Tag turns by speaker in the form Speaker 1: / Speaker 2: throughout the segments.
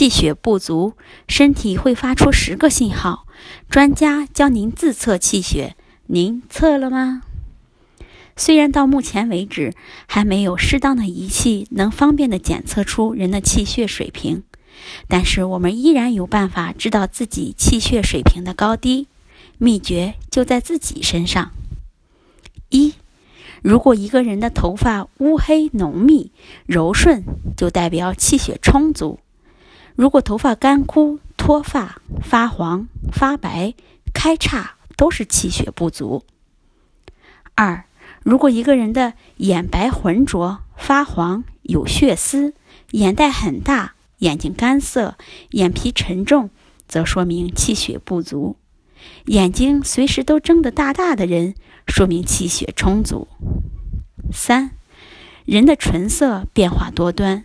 Speaker 1: 气血不足，身体会发出十个信号。专家教您自测气血，您测了吗？虽然到目前为止还没有适当的仪器能方便的检测出人的气血水平，但是我们依然有办法知道自己气血水平的高低。秘诀就在自己身上。一，如果一个人的头发乌黑浓密、柔顺，就代表气血充足；如果头发干枯、脱发、发黄、发白、开叉，都是气血不足。二，如果一个人的眼白浑浊、发黄、有血丝、眼袋很大、眼睛干涩、眼皮沉重，则说明气血不足。眼睛随时都睁得大大的人，说明气血充足。三，人的唇色变化多端，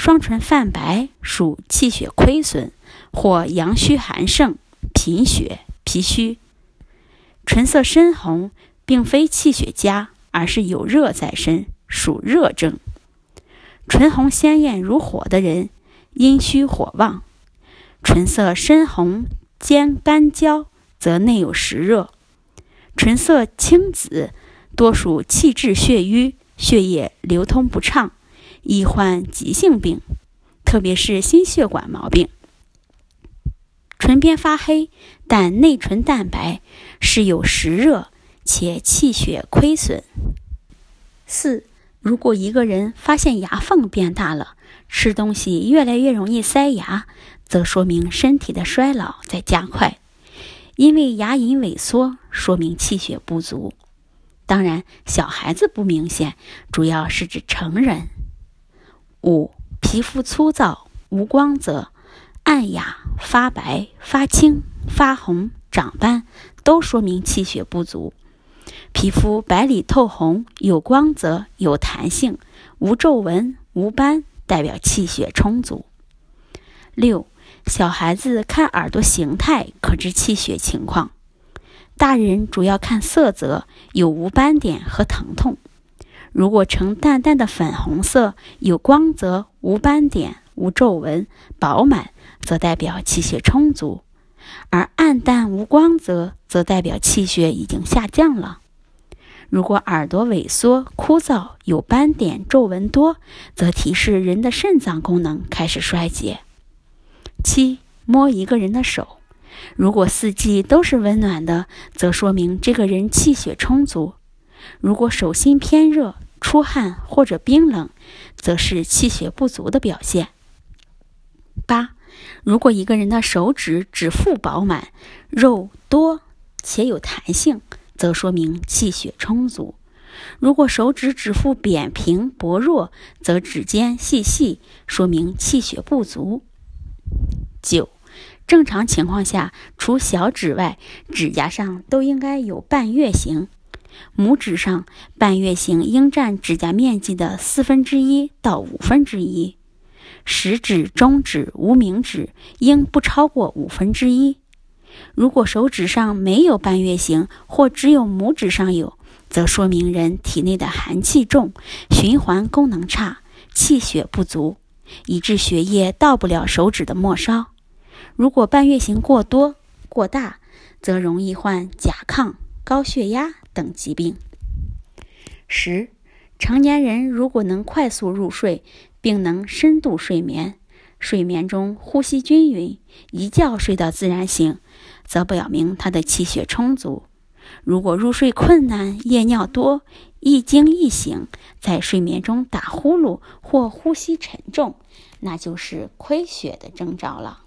Speaker 1: 双唇泛白属气血亏损或阳虚寒盛、贫血、脾虚；唇色深红，并非气血佳，而是有热在身，属热症。唇红鲜艳如火的人，阴虚火旺；唇色深红兼干焦。则内有实热，唇色青紫，多属气滞血瘀，血液流通不畅，易患急性病，特别是心血管毛病。唇边发黑，但内唇淡白，是有实热且气血亏损。四，如果一个人发现牙缝变大了，吃东西越来越容易塞牙，则说明身体的衰老在加快。因为牙龈萎缩，说明气血不足。当然，小孩子不明显，主要是指成人。五、皮肤粗糙无光泽、暗哑、发白、发青、发红、长斑，都说明气血不足。皮肤白里透红、有光泽、有弹性、无皱纹、无斑，代表气血充足。六。小孩子看耳朵形态可知气血情况，大人主要看色泽，有无斑点和疼痛。如果呈淡淡的粉红色，有光泽，无斑点，无皱纹，饱满，则代表气血充足；而暗淡无光泽，则代表气血已经下降了。如果耳朵萎缩、枯燥，有斑点、皱纹多，则提示人的肾脏功能开始衰竭。七摸一个人的手，如果四季都是温暖的，则说明这个人气血充足；如果手心偏热、出汗或者冰冷，则是气血不足的表现。八，如果一个人的手指指腹饱满、肉多且有弹性，则说明气血充足；如果手指指腹扁平薄弱，则指尖细细，说明气血不足。九，正常情况下，除小指外，指甲上都应该有半月形。拇指上半月形应占指甲面积的四分之一到五分之一，食指、中指、无名指应不超过五分之一。如果手指上没有半月形，或只有拇指上有，则说明人体内的寒气重，循环功能差，气血不足。以致血液到不了手指的末梢。如果半月形过多、过大，则容易患甲亢、高血压等疾病。十，成年人如果能快速入睡，并能深度睡眠，睡眠中呼吸均匀，一觉睡到自然醒，则表明他的气血充足。如果入睡困难、夜尿多、一惊一醒，在睡眠中打呼噜或呼吸沉重，那就是亏血的征兆了。